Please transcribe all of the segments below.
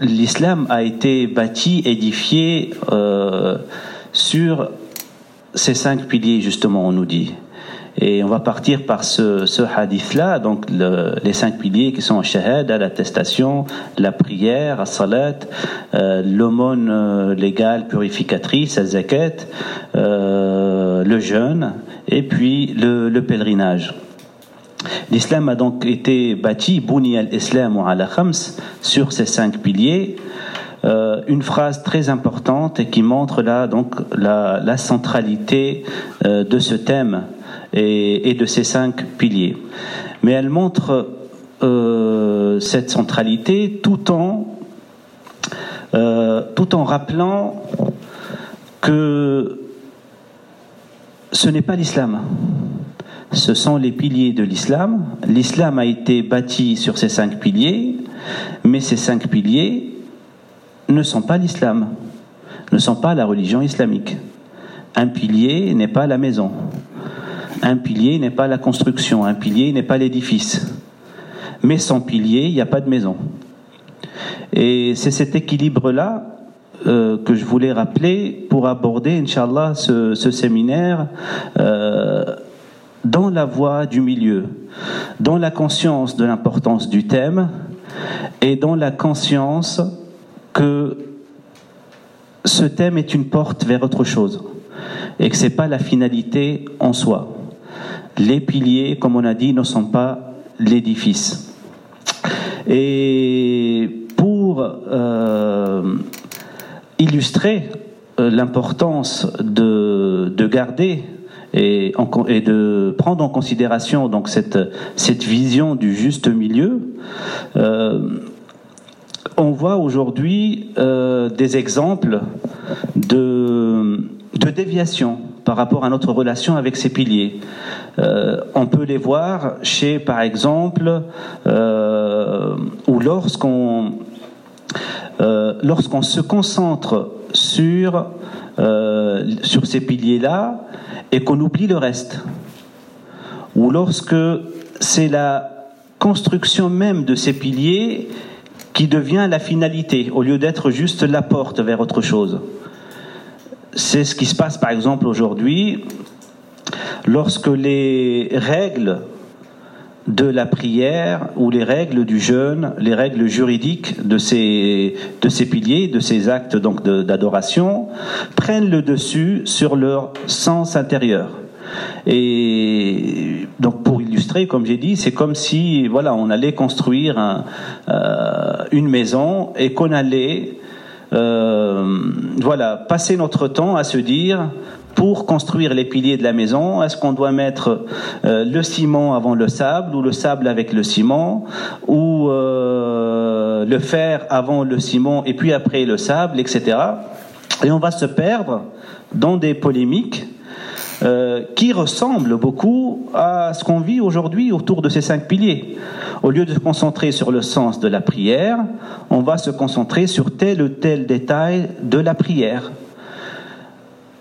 l'islam a été bâti, édifié euh, sur ces cinq piliers, justement, on nous dit. Et on va partir par ce, ce hadith-là, donc les cinq piliers qui sont shahad, l'attestation, la prière, la salat, euh, l'aumône euh, légale purificatrice, la zakat, euh, le jeûne, et puis le, le pèlerinage. L'islam a donc été bâti, Bouni al-Islam ou ala khams, sur ces cinq piliers. Euh, une phrase très importante qui montre là donc la, centralité euh, de ce thème et, de ces cinq piliers. Mais elle montre euh, cette centralité tout en tout en rappelant que ce n'est pas l'islam ce sont les piliers de l'islam. L'islam a été bâti sur ces cinq piliers, mais ces cinq piliers ne sont pas l'islam, ne sont pas la religion islamique. Un pilier n'est pas la maison. Un pilier n'est pas la construction. Un pilier n'est pas l'édifice. Mais sans pilier, il n'y a pas de maison. Et c'est cet équilibre-là euh, que je voulais rappeler pour aborder, Inch'Allah, ce, séminaire. Euh, dans la voie du milieu, dans la conscience de l'importance du thème et dans la conscience que ce thème est une porte vers autre chose et que ce n'est pas la finalité en soi. Les piliers, comme on a dit, ne sont pas l'édifice. Et pour euh, illustrer euh, l'importance de, de garder et, de prendre en considération donc cette, cette vision du juste milieu, euh, on voit aujourd'hui euh, des exemples de, de déviation par rapport à notre relation avec ces piliers. Euh, on peut les voir chez, par exemple, ou lorsqu'on lorsqu'on se concentre sur, sur ces piliers-là, et qu'on oublie le reste. Ou lorsque c'est la construction même de ces piliers qui devient la finalité, au lieu d'être juste la porte vers autre chose. C'est ce qui se passe par exemple aujourd'hui lorsque les règles de la prière ou les règles du jeûne, les règles juridiques de ces, de ces piliers, de ces actes donc d'adoration, prennent le dessus sur leur sens intérieur. Et donc pour illustrer, comme j'ai dit, c'est comme si voilà on allait construire euh, une maison et qu'on allait euh, voilà passer notre temps à se dire pour construire les piliers de la maison Est-ce qu'on doit mettre euh, le ciment avant le sable ou le sable avec le ciment ou euh, le fer avant le ciment et puis après le sable, etc. Et on va se perdre dans des polémiques euh, qui ressemblent beaucoup à ce qu'on vit aujourd'hui autour de ces cinq piliers. Au lieu de se concentrer sur le sens de la prière, on va se concentrer sur tel ou tel détail de la prière.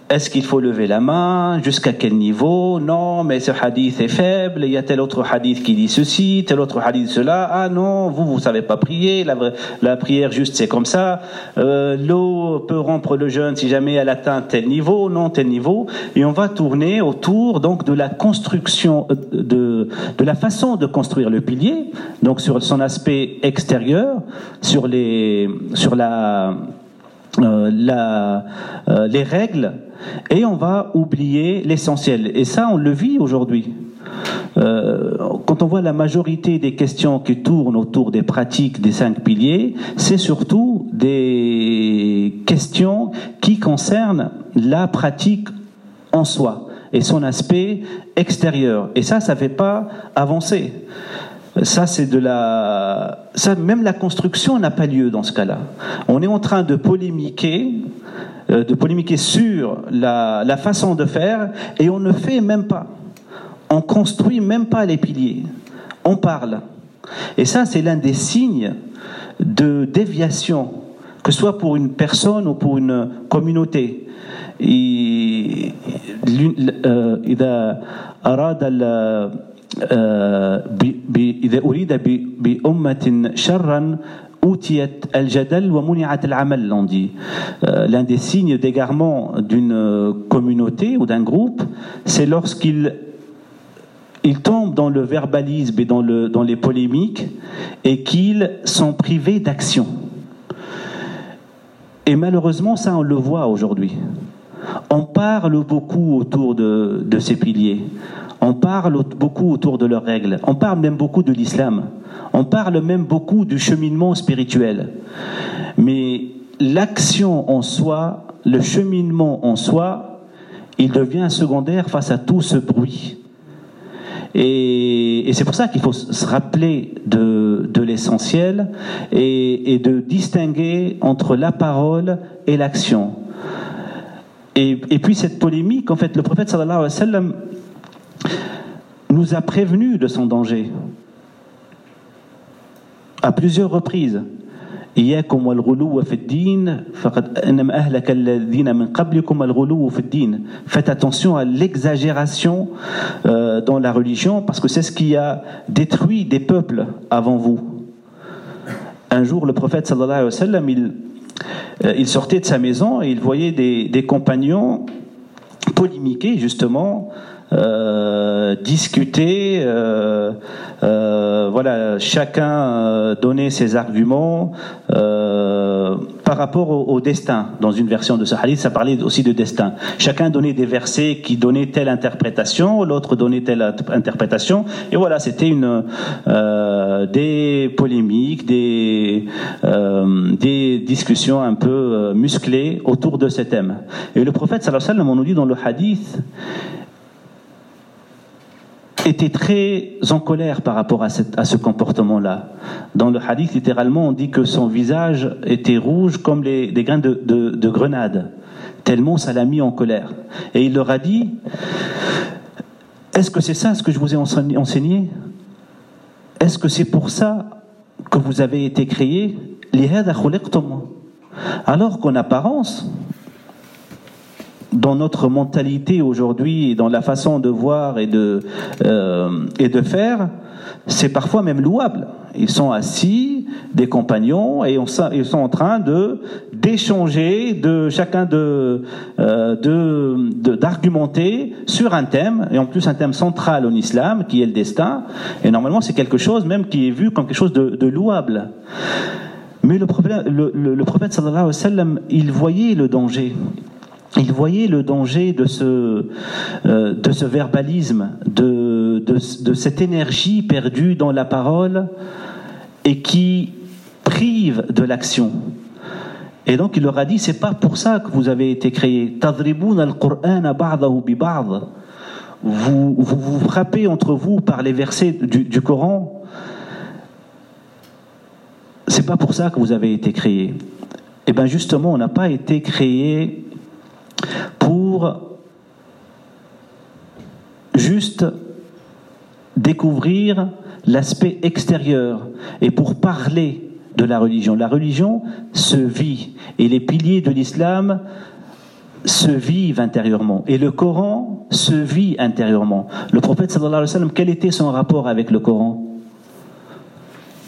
Est-ce qu'il faut lever la main? Jusqu'à quel niveau? Non, mais ce hadith est faible. Il y a tel autre hadith qui dit ceci, tel autre hadith cela. Ah non, vous, vous savez pas prier. La, la prière juste, c'est comme ça. Euh, L'eau peut rompre le jeûne si jamais elle atteint tel niveau, non tel niveau. Et on va tourner autour donc de la construction, euh, de, de la façon de construire le pilier, donc sur son aspect extérieur, sur les, sur la, euh, euh, les règles et on va oublier l'essentiel. Et ça, on le vit aujourd'hui. Euh, quand on voit la majorité des questions qui tournent autour des pratiques des cinq piliers, c'est surtout des questions qui concernent la pratique en soi et son aspect extérieur. Et ça, ça ne fait pas avancer. Ça, c'est de la. Ça, même la construction n'a pas lieu dans ce cas-là. On est en train de polémiquer, euh, de polémiquer sur la, façon de faire, et on ne fait même pas. On construit même pas les piliers. On parle. Et ça, c'est l'un des signes de déviation, que ce soit pour une personne ou pour une communauté. إذا أريد بأمة شرا al-jadal wa al-amal, on dit. Euh, l'un des signes d'égarement d'une communauté ou d'un groupe, c'est lorsqu'il il tombe dans le verbalisme et dans, le, dans les polémiques et qu'ils sont privés d'action. Et malheureusement, ça, on le voit aujourd'hui. On parle beaucoup autour de, de ces piliers. On parle beaucoup autour de leurs règles. On parle même beaucoup de l'islam. On parle même beaucoup du cheminement spirituel. Mais l'action en soi, le cheminement en soi, il devient secondaire face à tout ce bruit. Et, c'est pour ça qu'il faut se rappeler de, l'essentiel et, de distinguer entre la parole et l'action. Et, puis cette polémique, en fait, le prophète sallallahu alayhi wa sallam nous a prévenu de son danger à plusieurs reprises. إياكم والغلو في الدين فقد إنما أهلك الذين من قبلكم الغلو في الدين faites attention à l'exagération euh, dans la religion parce que c'est ce qui a détruit des peuples avant vous un jour le prophète sallallahu alayhi wa sallam il, euh, il sortait de sa maison et il voyait des, des compagnons polémiquer justement euh, discuter, euh, euh, voilà, chacun donnait ses arguments par rapport au, destin. Dans une version de ce hadith, ça parlait aussi de destin. Chacun donnait des versets qui donnaient telle interprétation, l'autre donnait telle interprétation, et voilà, c'était une des polémiques, des des discussions un peu musclées autour de ces thèmes. Et le prophète sallallahu alayhi wa sallam, on nous dit dans le hadith était très en colère par rapport à, ce comportement-là. Dans le hadith, littéralement, on dit que son visage était rouge comme les, des grains de, de grenade, tellement ça l'a mis en colère. Et il leur a dit, est-ce que c'est ça ce que je vous ai enseigné Est-ce que c'est pour ça que vous avez été créé? Alors qu'en apparence, dans notre mentalité aujourd'hui et dans la façon de voir et de, euh, et de faire, c'est parfois même louable. Ils sont assis, des compagnons, et ils sont en train de d'échanger, de chacun de euh, d'argumenter sur un thème, et en plus un thème central en islam, qui est le destin. Et normalement, c'est quelque chose même qui est vu comme quelque chose de, louable. Mais le, le prophète sallallahu alayhi wa sallam, il voyait le danger il voyait le danger de ce, euh, verbalisme, de, cette énergie perdue dans la parole et qui prive de l'action. Et donc il leur a dit, c'est pas pour ça que vous avez été créés. Vous, vous vous frappez entre vous par les versets du, du Coran. C'est pas pour ça que vous avez été créés. Et eh bien justement, on n'a pas été créés pour juste découvrir l'aspect extérieur et pour parler de la religion. La religion se vit et les piliers de l'islam se vivent intérieurement et le Coran se vit intérieurement. Le prophète sallallahu alayhi wa sallam, quel était son rapport avec le Coran?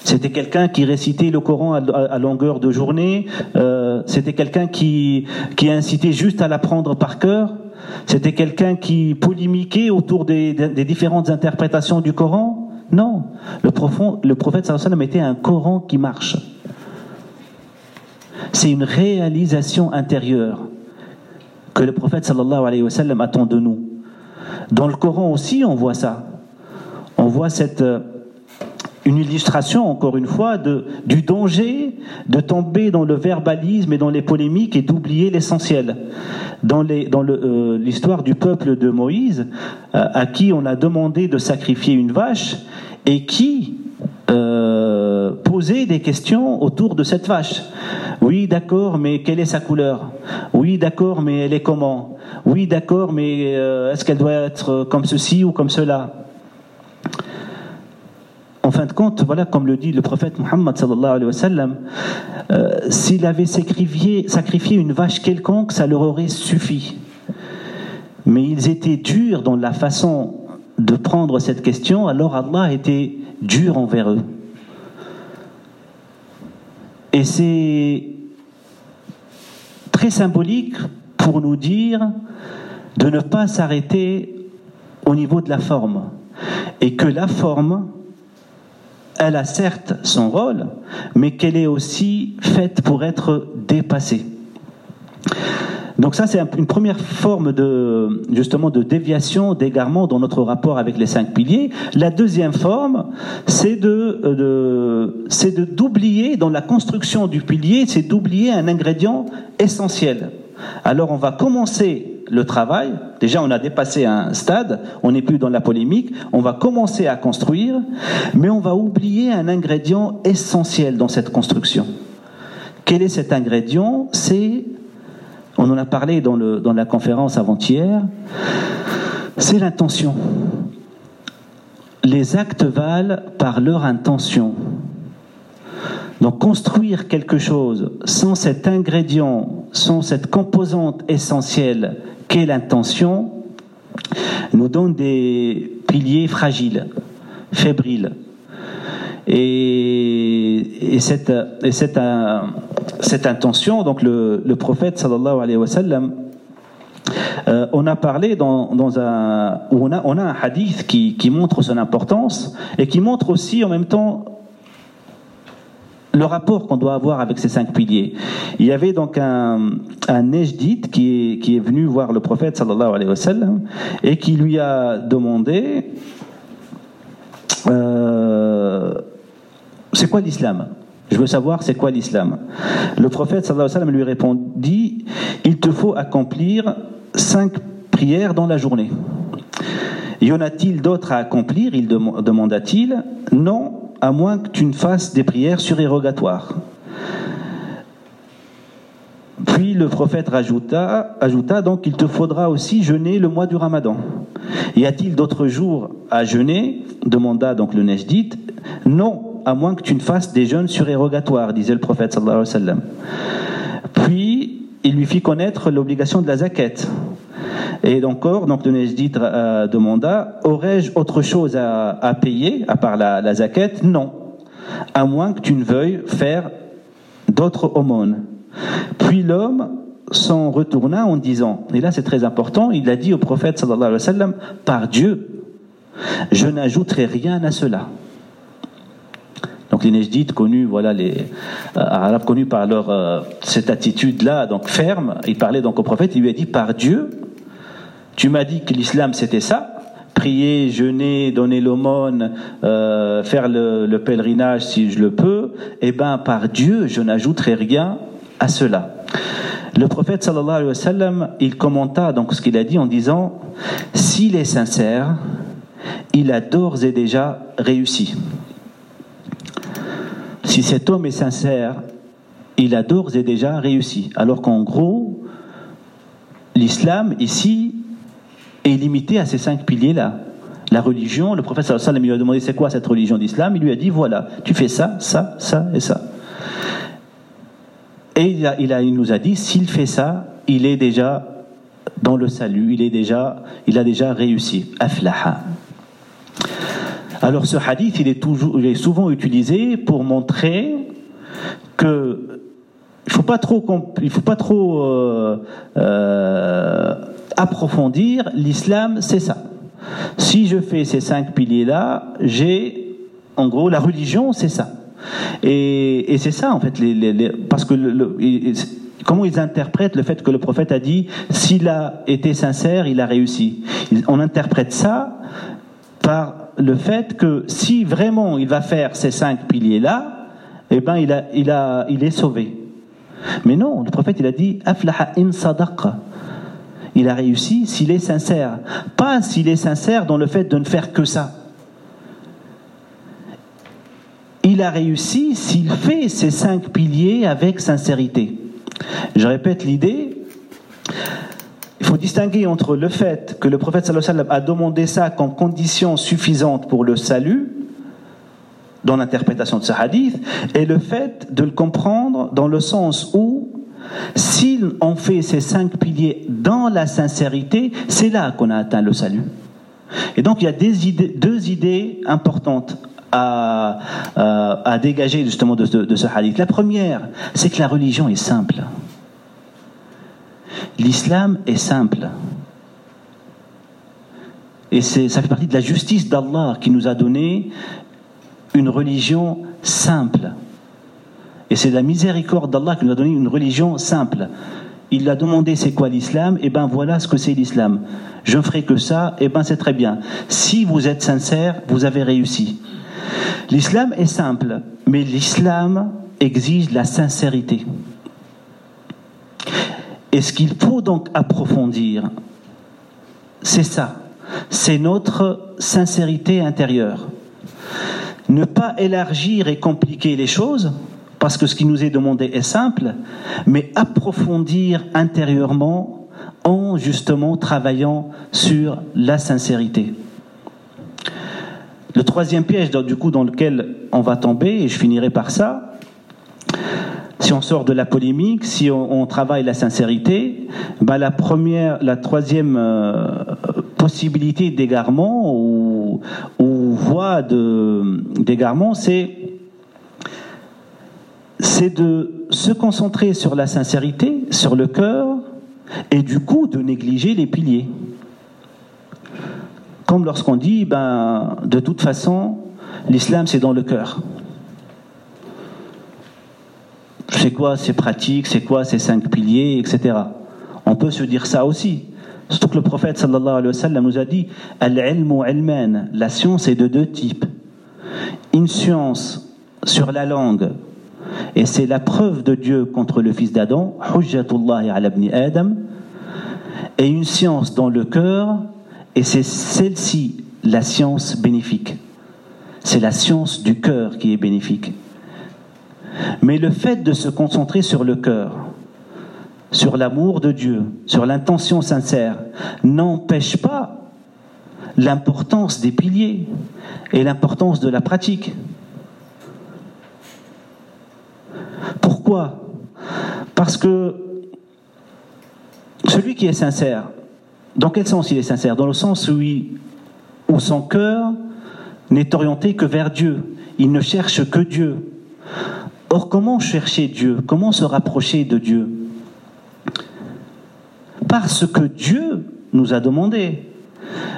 C'était quelqu'un qui récitait le Coran à, longueur de journée. Euh, c'était quelqu'un qui, qui incitait juste à l'apprendre par cœur. C'était quelqu'un qui polémiquait autour des, des, différentes interprétations du Coran. Non, le, profond, le prophète sallallahu était un Coran qui marche. C'est une réalisation intérieure que le prophète sallallahu alayhi wa sallam attend de nous. Dans le Coran aussi, on voit ça. On voit cette une illustration, encore une fois, du danger de tomber dans le verbalisme et dans les polémiques et d'oublier l'essentiel. Dans euh, l'histoire du peuple de Moïse, euh, à qui on a demandé de sacrifier une vache, et qui euh, posait des questions autour de cette vache. Oui, d'accord, mais quelle est sa couleur? Oui, d'accord, mais elle est comment? Oui, d'accord, mais est-ce qu'elle doit être comme ceci ou comme cela? En fin de compte, voilà, comme le dit le prophète sallam, euh, s'il avait sacrifié une vache quelconque, ça leur aurait suffi. Mais ils étaient durs dans la façon de prendre cette question, alors Allah était dur envers eux. Et c'est très symbolique pour nous dire de ne pas s'arrêter au niveau de la forme. Et que la forme, elle a certes son rôle, mais qu'elle est aussi faite pour être dépassée. Donc ça, c'est une première forme de justement de déviation, d'égarement dans notre rapport avec les cinq piliers. La deuxième forme, c'est de, de c'est de d'oublier dans la construction du pilier, c'est d'oublier un ingrédient essentiel. Alors on va commencer le travail. Déjà, on a dépassé un stade, on n'est plus dans la polémique. On va commencer à construire, mais on va oublier un ingrédient essentiel dans cette construction. Quel est cet ingrédient? C'est on en a parlé dans, la conférence avant-hier, c'est l'intention. Les actes valent par leur intention. Donc construire quelque chose sans cet ingrédient, sans cette composante essentielle qu'est l'intention, nous donne des piliers fragiles, fébriles. Et, cette, et cette, intention, donc le, prophète sallallahu alayhi wa sallam, euh, on a parlé dans, un, on a, on a un hadith qui montre son importance et qui montre aussi en même temps le rapport qu'on doit avoir avec ces cinq piliers. Il y avait donc un, un qui est, qui est venu voir le prophète sallallahu alayhi wa sallam et qui lui a demandé euh, c'est quoi l'islam? Je veux savoir c'est quoi l'islam. Le prophète sallallahu alayhi wa sallam lui répondit il te faut accomplir cinq prières dans la journée. Y en a-t-il d'autres à accomplir? Il demanda-t-il. Non, à moins que tu ne fasses des prières surérogatoires. Puis le prophète rajouta, ajouta donc il te faudra aussi jeûner le mois du Ramadan. Y a-t-il d'autres jours à jeûner demanda donc le Nejdite. Non, à moins que tu ne fasses des jeûnes surérogatoires, disait le prophète. Puis il lui fit connaître l'obligation de la zakat. Et encore, donc le Nejdite euh, demanda Aurais-je autre chose à, payer à part la, la zakat Non, à moins que tu ne veuilles faire d'autres aumônes. Puis l'homme s'en retourna en disant, et là c'est très important, il a dit au prophète sallallahu alayhi wa sallam, par Dieu, je n'ajouterai rien à cela. Donc les Nejdites connus, voilà les euh, Arabes connus par leur euh, cette attitude-là, donc ferme, il parlait donc au prophète, il lui a dit par Dieu, tu m'as dit que l'islam c'était ça, prier, jeûner, donner l'aumône, euh, faire le, le, pèlerinage si je le peux, eh ben par Dieu je n'ajouterai rien à cela. Le prophète sallallahu alayhi wa sallam, il commenta donc ce qu'il a dit en disant s'il est sincère, il a d'ores et déjà réussi. Si cet homme est sincère, il a d'ores et déjà réussi. Alors qu'en gros, l'islam ici est limité à ces cinq piliers-là. La religion, le wa sallam lui a demandé c'est quoi cette religion d'islam, il lui a dit voilà, tu fais ça, ça, ça et ça. Et il, a, il, a, il nous a dit, s'il fait ça, il est déjà dans le salut, il, est déjà, il a déjà réussi. Aflaha. Alors ce hadith, il est, toujours, il est souvent utilisé pour montrer que il faut pas trop, il faut pas trop euh, euh, approfondir. L'islam, c'est ça. Si je fais ces cinq piliers-là, j'ai, en gros, la religion, c'est ça. Et, c'est ça, en fait, parce que comment ils interprètent le fait que le prophète a dit s'il a été sincère, il a réussi. On interprète ça par le fait que si vraiment il va faire ces cinq piliers-là, eh ben il, est sauvé. Mais non, le prophète il a dit aflaha in. Il a réussi s'il est sincère, pas s'il est sincère dans le fait de ne faire que ça il a réussi s'il fait ces cinq piliers avec sincérité. Je répète l'idée. Il faut distinguer entre le fait que le prophète sallallahu a demandé ça comme condition suffisante pour le salut, dans l'interprétation de ce hadith, et le fait de le comprendre dans le sens où, s'il on fait ces cinq piliers dans la sincérité, c'est là qu'on a atteint le salut. Et donc il y a deux idées importantes à, à, dégager justement de, de ce hadith. La première, c'est que la religion est simple. L'islam est simple. Et ça fait partie de la justice d'Allah qui nous a donné une religion simple. Et c'est la miséricorde d'Allah qui nous a donné une religion simple. Il a demandé c'est quoi l'islam? Et eh ben voilà ce que c'est l'islam. Je ne ferai que ça, et eh ben c'est très bien. Si vous êtes sincère, vous avez réussi. L'islam est simple, mais l'islam exige la sincérité. Et ce qu'il faut donc approfondir, c'est ça, c'est notre sincérité intérieure. Ne pas élargir et compliquer les choses, parce que ce qui nous est demandé est simple, mais approfondir intérieurement en justement travaillant sur la sincérité. Le troisième piège, du coup, dans lequel on va tomber, et je finirai par ça, si on sort de la polémique, si on, travaille la sincérité, bah la première, la troisième euh, possibilité d'égarement ou, ou voie d'égarement, c'est c'est de se concentrer sur la sincérité, sur le cœur, et du coup de négliger les piliers. Comme lorsqu'on dit, ben, de toute façon, l'islam c'est dans le cœur. C'est quoi ces pratiques, c'est quoi ces cinq piliers, etc. On peut se dire ça aussi. Surtout que le prophète alayhi nous a dit la science est de deux types. Une science sur la langue, et c'est la preuve de Dieu contre le fils d'Adam, Adam, et une science dans le cœur, et c'est celle-ci la science bénéfique. C'est la science du cœur qui est bénéfique. Mais le fait de se concentrer sur le cœur, sur l'amour de Dieu, sur l'intention sincère, n'empêche pas l'importance des piliers et l'importance de la pratique. Pourquoi? Parce que celui qui est sincère, dans quel sens il est sincère? Dans le sens où, son cœur n'est orienté que vers Dieu. Il ne cherche que Dieu. Or, comment chercher Dieu? Comment se rapprocher de Dieu? Parce que Dieu nous a demandé.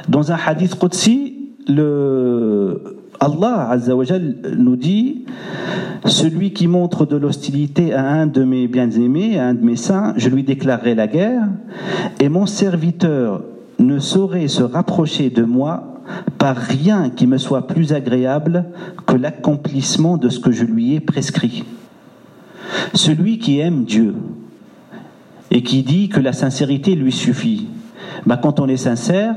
Dans un hadith Qudsi, le Allah Azzawajal nous dit Celui qui montre de l'hostilité à un de mes bien-aimés, à un de mes saints, je lui déclarerai la guerre, et mon serviteur ne saurait se rapprocher de moi par rien qui me soit plus agréable que l'accomplissement de ce que je lui ai prescrit. Celui qui aime Dieu et qui dit que la sincérité lui suffit, bah quand on est sincère,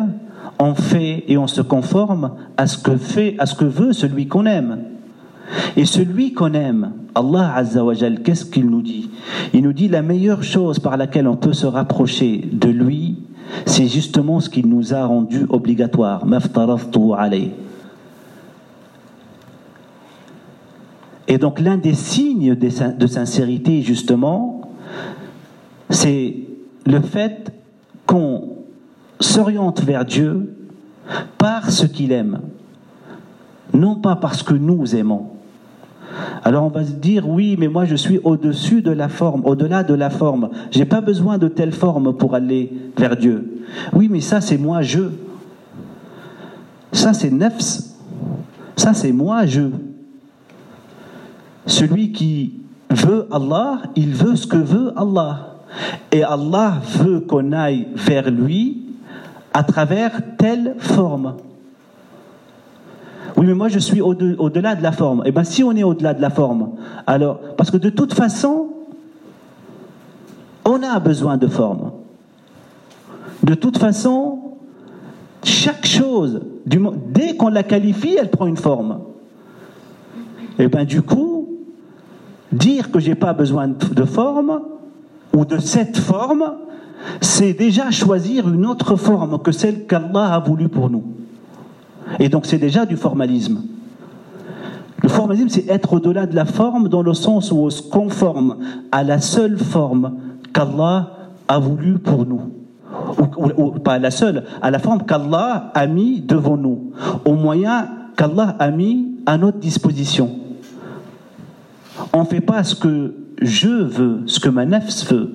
on fait et on se conforme à ce que fait, à ce que veut celui qu'on aime. Et celui qu'on aime, Allah Azzawajal, qu'est-ce qu'il nous dit? Il nous dit la meilleure chose par laquelle on peut se rapprocher de lui, c'est justement ce qu'il nous a rendu obligatoire. Et donc l'un des signes de sincérité, justement, c'est le fait qu'on s'oriente vers Dieu par ce qu'il aime, non pas parce que nous aimons. Alors on va se dire oui, mais moi je suis au-dessus de la forme, au-delà de la forme. J'ai pas besoin de telle forme pour aller vers Dieu. Oui, mais ça c'est moi je. Ça c'est nefs. Ça c'est moi je. Celui qui veut Allah, il veut ce que veut Allah. Et Allah veut qu'on aille vers lui à travers telle forme. Oui, mais moi je suis au-delà de la forme. Eh bien, si on est au-delà de la forme, alors, parce que de toute façon, on a besoin de forme. De toute façon, chaque chose, dès qu'on la qualifie, elle prend une forme. Et eh bien, du coup, dire que j'ai pas besoin de forme, ou de cette forme, c'est déjà choisir une autre forme que celle qu'Allah a voulu pour nous. Et donc c'est déjà du formalisme. Le formalisme, c'est être au-delà de la forme dans le sens où on se conforme à la seule forme qu'Allah a voulu pour nous. Ou, pas à la seule, à la forme qu'Allah a mis devant nous, au moyen qu'Allah a mis à notre disposition. On ne fait pas ce que je veux, ce que ma nefs veut.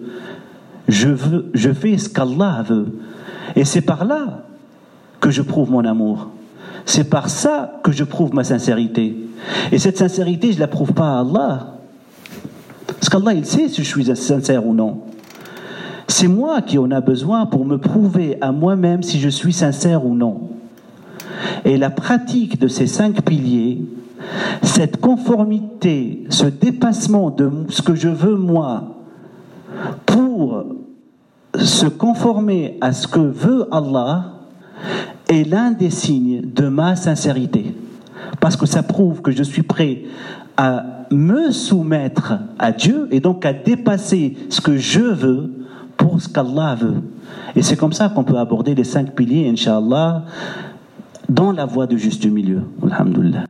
Je, veux, je fais ce qu'Allah veut. Et c'est par là que je prouve mon amour. C'est par ça que je prouve ma sincérité. Et cette sincérité, je ne la prouve pas à Allah. Parce qu'Allah, il sait si je suis sincère ou non. C'est moi qui en a besoin pour me prouver à moi-même si je suis sincère ou non. Et la pratique de ces cinq piliers, cette conformité, ce dépassement de ce que je veux moi, pour se conformer à ce que veut Allah, est l'un des signes de ma sincérité. Parce que ça prouve que je suis prêt à me soumettre à Dieu et donc à dépasser ce que je veux pour ce qu'Allah veut. Et c'est comme ça qu'on peut aborder les cinq piliers, Inch'Allah, dans la voie du juste milieu. Alhamdulillah.